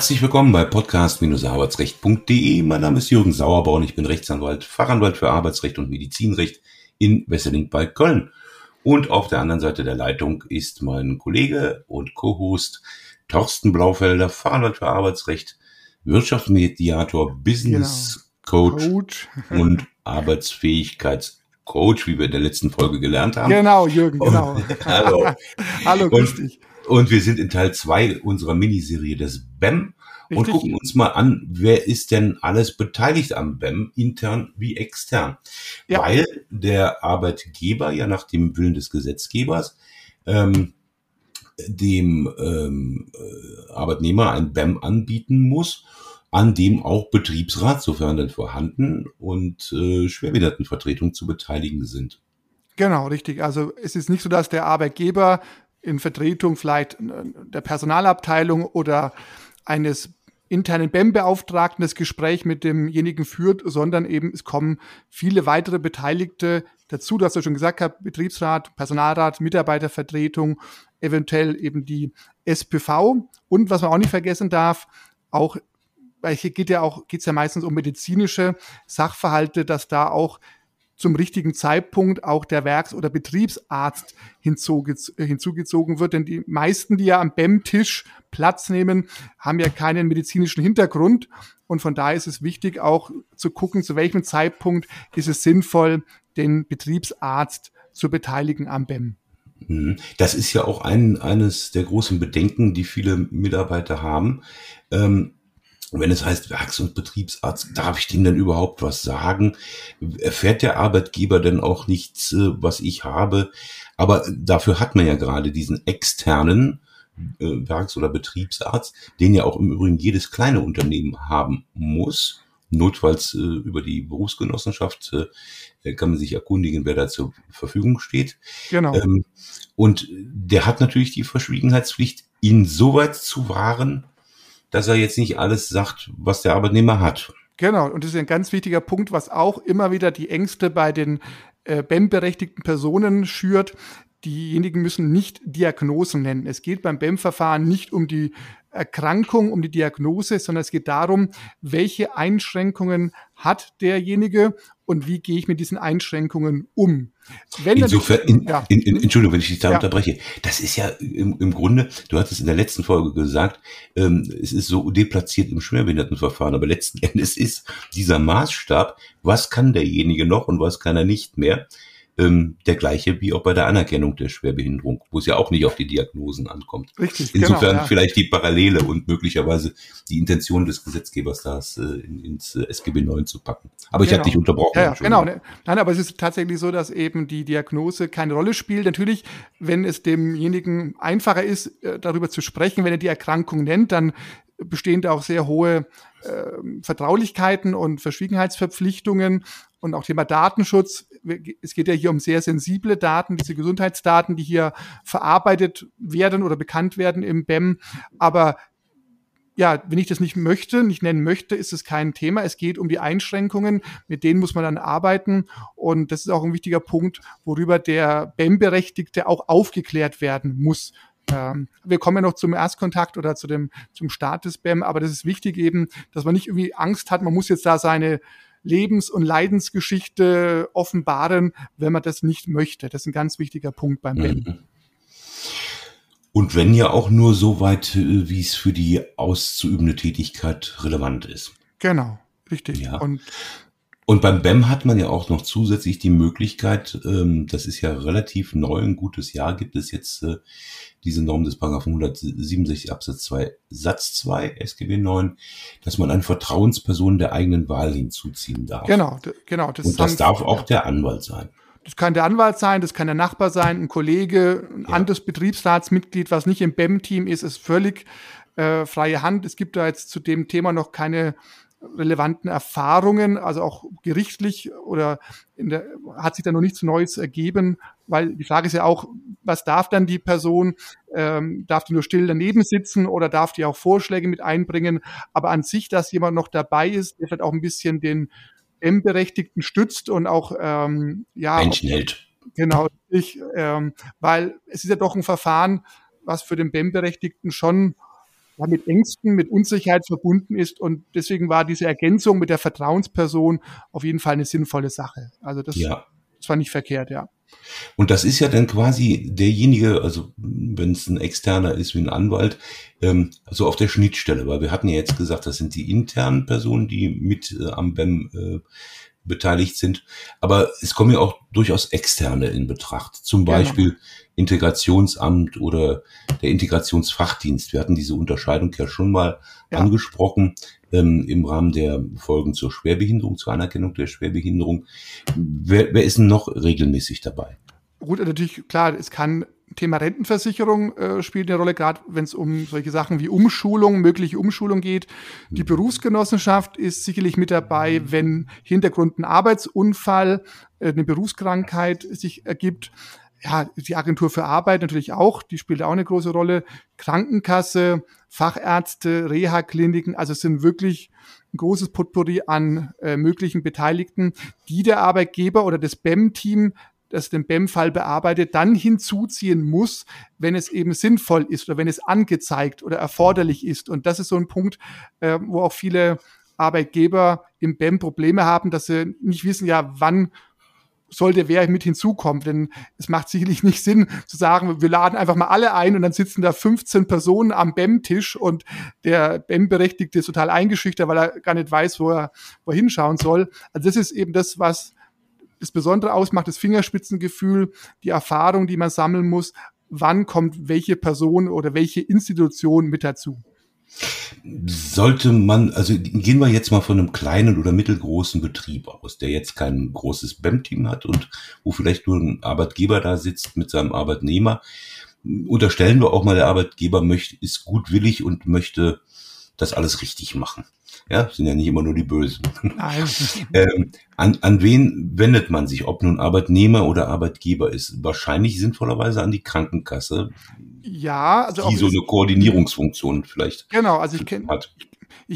Herzlich willkommen bei podcast-arbeitsrecht.de. Mein Name ist Jürgen Sauerbau und ich bin Rechtsanwalt, Fachanwalt für Arbeitsrecht und Medizinrecht in Wesseling bei Köln. Und auf der anderen Seite der Leitung ist mein Kollege und Co-Host Thorsten Blaufelder, Fachanwalt für Arbeitsrecht, Wirtschaftsmediator, Business genau. Coach, Coach. und Arbeitsfähigkeitscoach, wie wir in der letzten Folge gelernt haben. Genau, Jürgen, genau. hallo. hallo, grüß dich. Und wir sind in Teil zwei unserer Miniserie des BEM Richtig. und gucken uns mal an, wer ist denn alles beteiligt am BEM, intern wie extern. Ja. Weil der Arbeitgeber ja nach dem Willen des Gesetzgebers ähm, dem ähm, äh, Arbeitnehmer ein BEM anbieten muss, an dem auch Betriebsrat, sofern denn vorhanden, und äh, Schwerbehindertenvertretung zu beteiligen sind. Genau, richtig. Also es ist nicht so, dass der Arbeitgeber in Vertretung vielleicht der Personalabteilung oder eines internen BEM-Beauftragten das Gespräch mit demjenigen führt, sondern eben es kommen viele weitere Beteiligte dazu. Du hast ja schon gesagt, gehabt, Betriebsrat, Personalrat, Mitarbeitervertretung, eventuell eben die SPV und was man auch nicht vergessen darf, auch weil hier geht ja auch geht's ja meistens um medizinische Sachverhalte, dass da auch zum richtigen Zeitpunkt auch der Werks- oder Betriebsarzt hinzugezogen wird. Denn die meisten, die ja am BEM-Tisch Platz nehmen, haben ja keinen medizinischen Hintergrund. Und von daher ist es wichtig, auch zu gucken, zu welchem Zeitpunkt ist es sinnvoll, den Betriebsarzt zu beteiligen am BEM. Mhm. Das ist ja auch ein, eines der großen Bedenken, die viele Mitarbeiter haben. Ähm, wenn es heißt Werks- und Betriebsarzt, darf ich dem denn überhaupt was sagen? Erfährt der Arbeitgeber denn auch nichts, äh, was ich habe? Aber dafür hat man ja gerade diesen externen äh, Werks- oder Betriebsarzt, den ja auch im Übrigen jedes kleine Unternehmen haben muss. Notfalls äh, über die Berufsgenossenschaft kann man sich erkundigen, wer da zur Verfügung steht. Genau. Ähm, und der hat natürlich die Verschwiegenheitspflicht, ihn so weit zu wahren, dass er jetzt nicht alles sagt, was der Arbeitnehmer hat. Genau, und das ist ein ganz wichtiger Punkt, was auch immer wieder die Ängste bei den äh, BEM-berechtigten Personen schürt. Diejenigen müssen nicht Diagnosen nennen. Es geht beim BEM-Verfahren nicht um die Erkrankung, um die Diagnose, sondern es geht darum, welche Einschränkungen hat derjenige und wie gehe ich mit diesen Einschränkungen um. Wenn Insofern, in, ja. in, in, Entschuldigung, wenn ich dich da ja. unterbreche, das ist ja im, im Grunde, du hattest in der letzten Folge gesagt, ähm, es ist so deplatziert im Schwerbehindertenverfahren, aber letzten Endes ist dieser Maßstab, was kann derjenige noch und was kann er nicht mehr, ähm, der gleiche wie auch bei der Anerkennung der Schwerbehinderung, wo es ja auch nicht auf die Diagnosen ankommt. Richtig. Insofern genau, ja. vielleicht die Parallele und möglicherweise die Intention des Gesetzgebers, das äh, in, ins äh, SGB 9 zu packen. Aber ich genau. habe dich unterbrochen. Ja, ja genau. Ne, nein, aber es ist tatsächlich so, dass eben die Diagnose keine Rolle spielt. Natürlich, wenn es demjenigen einfacher ist, äh, darüber zu sprechen, wenn er die Erkrankung nennt, dann bestehen da auch sehr hohe äh, Vertraulichkeiten und Verschwiegenheitsverpflichtungen und auch Thema Datenschutz. Es geht ja hier um sehr sensible Daten, diese Gesundheitsdaten, die hier verarbeitet werden oder bekannt werden im BEM. Aber ja, wenn ich das nicht möchte, nicht nennen möchte, ist es kein Thema. Es geht um die Einschränkungen, mit denen muss man dann arbeiten. Und das ist auch ein wichtiger Punkt, worüber der BEM-Berechtigte auch aufgeklärt werden muss. Ähm, wir kommen ja noch zum Erstkontakt oder zu dem, zum Start des BEM, aber das ist wichtig eben, dass man nicht irgendwie Angst hat, man muss jetzt da seine Lebens- und Leidensgeschichte offenbaren, wenn man das nicht möchte. Das ist ein ganz wichtiger Punkt beim BEM. Mhm. Und wenn ja auch nur so weit, äh, wie es für die auszuübende Tätigkeit relevant ist. Genau, richtig. Ja. Und und beim BEM hat man ja auch noch zusätzlich die Möglichkeit, ähm, das ist ja relativ neu, ein gutes Jahr gibt es jetzt äh, diese Norm des Paragraphen 167 Absatz 2 Satz 2 SGB 9, dass man eine Vertrauensperson der eigenen Wahl hinzuziehen darf. Genau, genau. Das Und das darf auch der Anwalt sein. Das kann der Anwalt sein, das kann der Nachbar sein, ein Kollege, ein ja. anderes Betriebsratsmitglied, was nicht im BEM-Team ist, ist völlig äh, freie Hand. Es gibt da jetzt zu dem Thema noch keine relevanten Erfahrungen, also auch gerichtlich oder in der, hat sich da noch nichts Neues ergeben, weil die Frage ist ja auch, was darf dann die Person? Ähm, darf die nur still daneben sitzen oder darf die auch Vorschläge mit einbringen? Aber an sich, dass jemand noch dabei ist, der vielleicht auch ein bisschen den M-Berechtigten stützt und auch ähm, ja Menschen hält. Genau, ich, ähm, weil es ist ja doch ein Verfahren, was für den BEM-Berechtigten schon ja, mit Ängsten, mit Unsicherheit verbunden ist. Und deswegen war diese Ergänzung mit der Vertrauensperson auf jeden Fall eine sinnvolle Sache. Also das, ja. das war nicht verkehrt, ja. Und das ist ja dann quasi derjenige, also wenn es ein externer ist wie ein Anwalt, ähm, also auf der Schnittstelle, weil wir hatten ja jetzt gesagt, das sind die internen Personen, die mit äh, am BEM äh, beteiligt sind. Aber es kommen ja auch durchaus externe in Betracht. Zum genau. Beispiel genau. Integrationsamt oder der Integrationsfachdienst. Wir hatten diese Unterscheidung ja schon mal ja. angesprochen ähm, im Rahmen der Folgen zur Schwerbehinderung, zur Anerkennung der Schwerbehinderung. Wer, wer ist denn noch regelmäßig dabei? Gut, natürlich, klar, es kann Thema Rentenversicherung äh, spielt eine Rolle, gerade wenn es um solche Sachen wie Umschulung, mögliche Umschulung geht. Die mhm. Berufsgenossenschaft ist sicherlich mit dabei, wenn Hintergrund ein Arbeitsunfall, äh, eine Berufskrankheit sich ergibt. Ja, die Agentur für Arbeit natürlich auch, die spielt auch eine große Rolle. Krankenkasse, Fachärzte, Reha-Kliniken, also es sind wirklich ein großes Potpourri an äh, möglichen Beteiligten, die der Arbeitgeber oder das BEM-Team das den BEM-Fall bearbeitet, dann hinzuziehen muss, wenn es eben sinnvoll ist oder wenn es angezeigt oder erforderlich ist. Und das ist so ein Punkt, äh, wo auch viele Arbeitgeber im BEM Probleme haben, dass sie nicht wissen, ja, wann sollte wer mit hinzukommen. Denn es macht sicherlich nicht Sinn zu sagen, wir laden einfach mal alle ein und dann sitzen da 15 Personen am BEM-Tisch und der BEM-Berechtigte ist total eingeschüchtert, weil er gar nicht weiß, wo er, wo er hinschauen soll. Also das ist eben das, was das Besondere ausmacht, das Fingerspitzengefühl, die Erfahrung, die man sammeln muss, wann kommt welche Person oder welche Institution mit dazu. Sollte man, also gehen wir jetzt mal von einem kleinen oder mittelgroßen Betrieb aus, der jetzt kein großes BEM-Team hat und wo vielleicht nur ein Arbeitgeber da sitzt mit seinem Arbeitnehmer. Unterstellen wir auch mal, der Arbeitgeber möchte, ist gutwillig und möchte das alles richtig machen. Ja, sind ja nicht immer nur die Bösen. ähm, an, an wen wendet man sich, ob nun Arbeitnehmer oder Arbeitgeber ist? Wahrscheinlich sinnvollerweise an die Krankenkasse. Ja, also die so eine Koordinierungsfunktion vielleicht. Genau, also ich kenne ich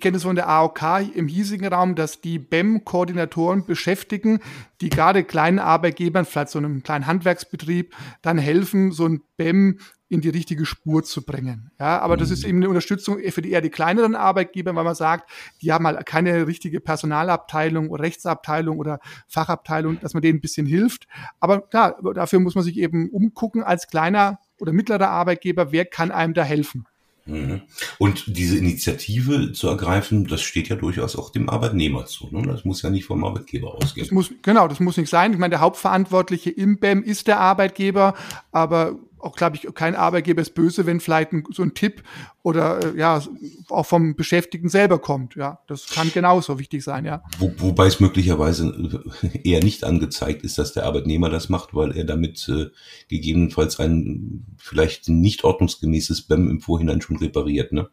kenne es von der AOK im hiesigen Raum, dass die BEM-Koordinatoren beschäftigen, die gerade kleinen Arbeitgebern, vielleicht so einem kleinen Handwerksbetrieb, dann helfen, so ein BEM in die richtige Spur zu bringen. Ja, aber das ist mhm. eben eine Unterstützung für die eher die kleineren Arbeitgeber, weil man sagt, die haben halt keine richtige Personalabteilung oder Rechtsabteilung oder Fachabteilung, dass man denen ein bisschen hilft. Aber klar, dafür muss man sich eben umgucken als kleiner oder mittlerer Arbeitgeber, wer kann einem da helfen? Mhm. Und diese Initiative zu ergreifen, das steht ja durchaus auch dem Arbeitnehmer zu. Ne? Das muss ja nicht vom Arbeitgeber ausgehen. Das muss, genau, das muss nicht sein. Ich meine, der Hauptverantwortliche im BEM ist der Arbeitgeber, aber auch, glaube ich, kein Arbeitgeber ist böse, wenn vielleicht ein, so ein Tipp oder äh, ja auch vom Beschäftigten selber kommt. Ja, das kann genauso wichtig sein. Ja. Wo, wobei es möglicherweise eher nicht angezeigt ist, dass der Arbeitnehmer das macht, weil er damit äh, gegebenenfalls ein vielleicht nicht ordnungsgemäßes BEM im Vorhinein schon repariert. Ne?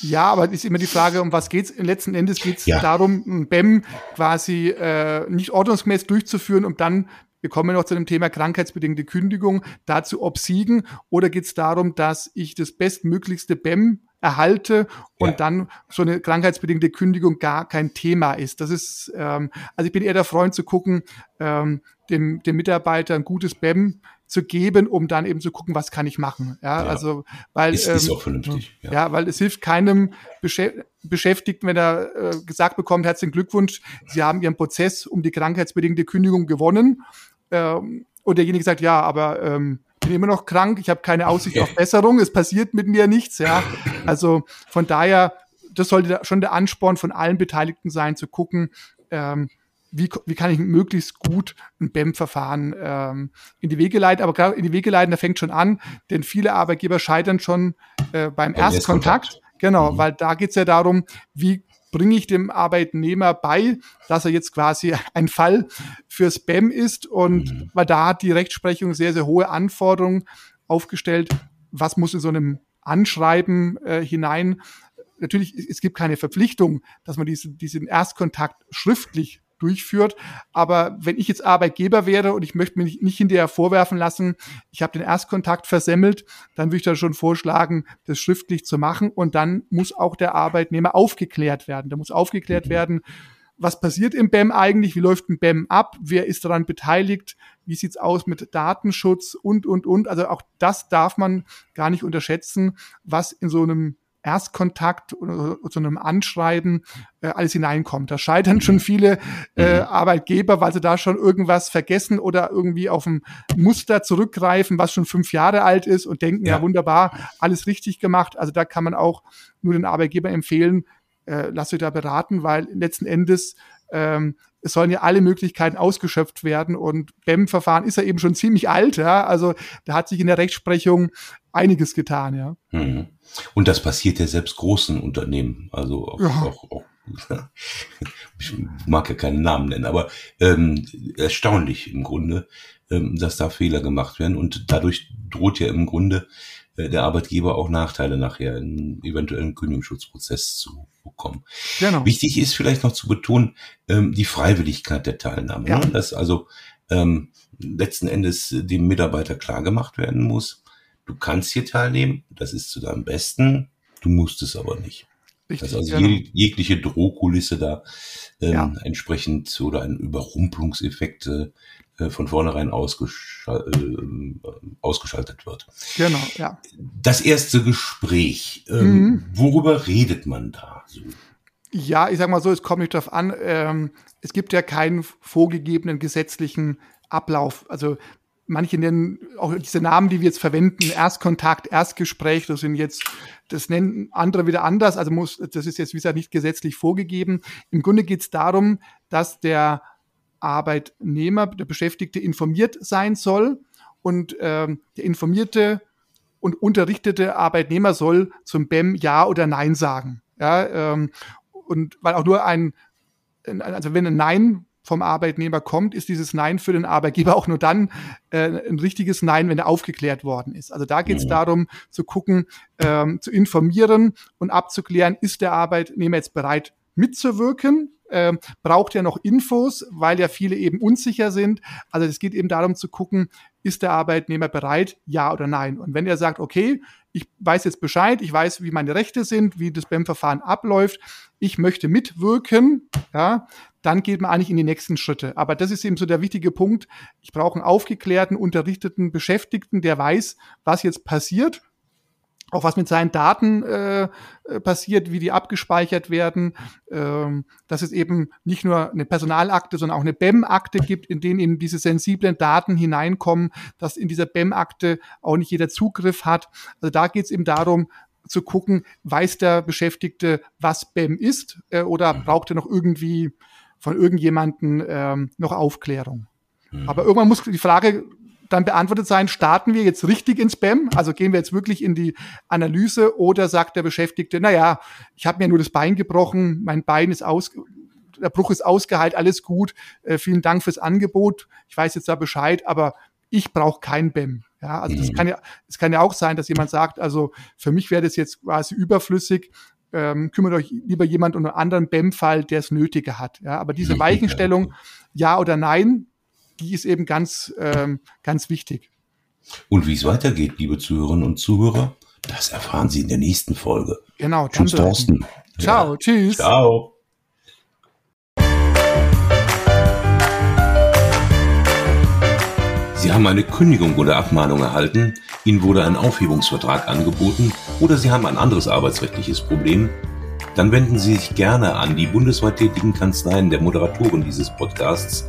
Ja, aber es ist immer die Frage, um was geht's? Letzten Endes geht's ja. darum, ein BEM quasi äh, nicht ordnungsgemäß durchzuführen, um dann wir kommen noch zu dem Thema krankheitsbedingte Kündigung, dazu obsiegen oder geht es darum, dass ich das bestmöglichste BEM erhalte und ja. dann so eine krankheitsbedingte Kündigung gar kein Thema ist. Das ist, ähm, also ich bin eher der Freund zu gucken, ähm, dem, dem Mitarbeiter ein gutes BEM zu geben, um dann eben zu gucken, was kann ich machen. Ja, ja. also weil ist, ähm, ist auch vernünftig. Ja. ja. weil es hilft keinem Beschäftigten, wenn er äh, gesagt bekommt, herzlichen Glückwunsch, Sie haben Ihren Prozess um die krankheitsbedingte Kündigung gewonnen ähm, und derjenige sagt, ja, aber ähm, bin immer noch krank, ich habe keine Aussicht auf Besserung, es passiert mit mir nichts, ja. Also von daher, das sollte schon der Ansporn von allen Beteiligten sein, zu gucken, ähm, wie, wie kann ich möglichst gut ein BEM-Verfahren ähm, in die Wege leiten. Aber gerade in die Wege leiten, da fängt schon an, denn viele Arbeitgeber scheitern schon äh, beim Erstkontakt. Genau, mhm. weil da geht's ja darum, wie bringe ich dem Arbeitnehmer bei, dass er jetzt quasi ein Fall für Spam ist und mhm. weil da hat die Rechtsprechung sehr, sehr hohe Anforderungen aufgestellt. Was muss in so einem Anschreiben äh, hinein? Natürlich, es gibt keine Verpflichtung, dass man diese, diesen Erstkontakt schriftlich durchführt. Aber wenn ich jetzt Arbeitgeber wäre und ich möchte mich nicht hinterher vorwerfen lassen, ich habe den Erstkontakt versemmelt, dann würde ich da schon vorschlagen, das schriftlich zu machen. Und dann muss auch der Arbeitnehmer aufgeklärt werden. Da muss aufgeklärt werden, was passiert im BEM eigentlich, wie läuft ein BEM ab, wer ist daran beteiligt, wie sieht's aus mit Datenschutz und, und, und. Also auch das darf man gar nicht unterschätzen, was in so einem Erstkontakt oder zu einem Anschreiben äh, alles hineinkommt. Da scheitern schon viele äh, mhm. Arbeitgeber, weil sie da schon irgendwas vergessen oder irgendwie auf ein Muster zurückgreifen, was schon fünf Jahre alt ist und denken, ja, ja wunderbar, alles richtig gemacht. Also da kann man auch nur den Arbeitgeber empfehlen, äh, lasst euch da beraten, weil letzten Endes ähm, es sollen ja alle Möglichkeiten ausgeschöpft werden und BEM-Verfahren ist ja eben schon ziemlich alt, ja. Also da hat sich in der Rechtsprechung einiges getan, ja. Mhm. Und das passiert ja selbst großen Unternehmen, also auch, ja. auch, auch ich mag ja keinen Namen nennen, aber ähm, erstaunlich im Grunde, ähm, dass da Fehler gemacht werden und dadurch droht ja im Grunde äh, der Arbeitgeber auch Nachteile nachher in eventuellen Kündigungsschutzprozess zu bekommen. Genau. Wichtig ist vielleicht noch zu betonen, ähm, die Freiwilligkeit der Teilnahme. Ja. Ne? Dass also ähm, letzten Endes dem Mitarbeiter klar gemacht werden muss, du kannst hier teilnehmen, das ist zu deinem Besten, du musst es aber nicht. Richtig, dass also genau. jegliche Drohkulisse da ähm, ja. entsprechend oder ein Überrumpelungseffekt äh, von vornherein ausgeschaltet, äh, ausgeschaltet wird. Genau, ja. Das erste Gespräch, ähm, mhm. worüber redet man da so? Ja, ich sag mal so, es kommt nicht darauf an, ähm, es gibt ja keinen vorgegebenen gesetzlichen Ablauf. Also manche nennen auch diese Namen, die wir jetzt verwenden, Erstkontakt, Erstgespräch, das sind jetzt, das nennen andere wieder anders, also muss, das ist jetzt wie gesagt nicht gesetzlich vorgegeben. Im Grunde geht es darum, dass der Arbeitnehmer, der Beschäftigte informiert sein soll und ähm, der informierte und unterrichtete Arbeitnehmer soll zum BEM Ja oder Nein sagen. Ja, ähm, und weil auch nur ein, also wenn ein Nein vom Arbeitnehmer kommt, ist dieses Nein für den Arbeitgeber auch nur dann äh, ein richtiges Nein, wenn er aufgeklärt worden ist. Also da geht es mhm. darum zu gucken, ähm, zu informieren und abzuklären, ist der Arbeitnehmer jetzt bereit mitzuwirken äh, braucht ja noch Infos, weil ja viele eben unsicher sind. Also es geht eben darum zu gucken, ist der Arbeitnehmer bereit, ja oder nein. Und wenn er sagt, okay, ich weiß jetzt Bescheid, ich weiß, wie meine Rechte sind, wie das BEM-Verfahren abläuft, ich möchte mitwirken, ja, dann geht man eigentlich in die nächsten Schritte. Aber das ist eben so der wichtige Punkt. Ich brauche einen aufgeklärten, unterrichteten Beschäftigten, der weiß, was jetzt passiert auch was mit seinen Daten äh, äh, passiert, wie die abgespeichert werden, ähm, dass es eben nicht nur eine Personalakte, sondern auch eine BEM-Akte gibt, in denen eben diese sensiblen Daten hineinkommen, dass in dieser BEM-Akte auch nicht jeder Zugriff hat. Also da geht es eben darum, zu gucken, weiß der Beschäftigte, was BEM ist, äh, oder mhm. braucht er noch irgendwie von irgendjemanden ähm, noch Aufklärung? Mhm. Aber irgendwann muss die Frage dann beantwortet sein, starten wir jetzt richtig ins Spam? Also gehen wir jetzt wirklich in die Analyse oder sagt der Beschäftigte, naja, ich habe mir nur das Bein gebrochen, mein Bein ist aus, der Bruch ist ausgeheilt, alles gut, äh, vielen Dank fürs Angebot, ich weiß jetzt da Bescheid, aber ich brauche kein BEM. Ja, also das mhm. kann ja, es kann ja auch sein, dass jemand sagt, also für mich wäre das jetzt quasi überflüssig, ähm, kümmert euch lieber jemand um einen anderen BEM-Fall, der es nötiger hat. Ja, aber diese Weichenstellung, ja oder nein, die ist eben ganz, ähm, ganz wichtig. Und wie es weitergeht, liebe Zuhörerinnen und Zuhörer, das erfahren Sie in der nächsten Folge. Genau. Tschüss, Thorsten. Ciao, ja. tschüss. Ciao. Sie haben eine Kündigung oder Abmahnung erhalten, Ihnen wurde ein Aufhebungsvertrag angeboten oder Sie haben ein anderes arbeitsrechtliches Problem, dann wenden Sie sich gerne an die bundesweit tätigen Kanzleien der Moderatoren dieses Podcasts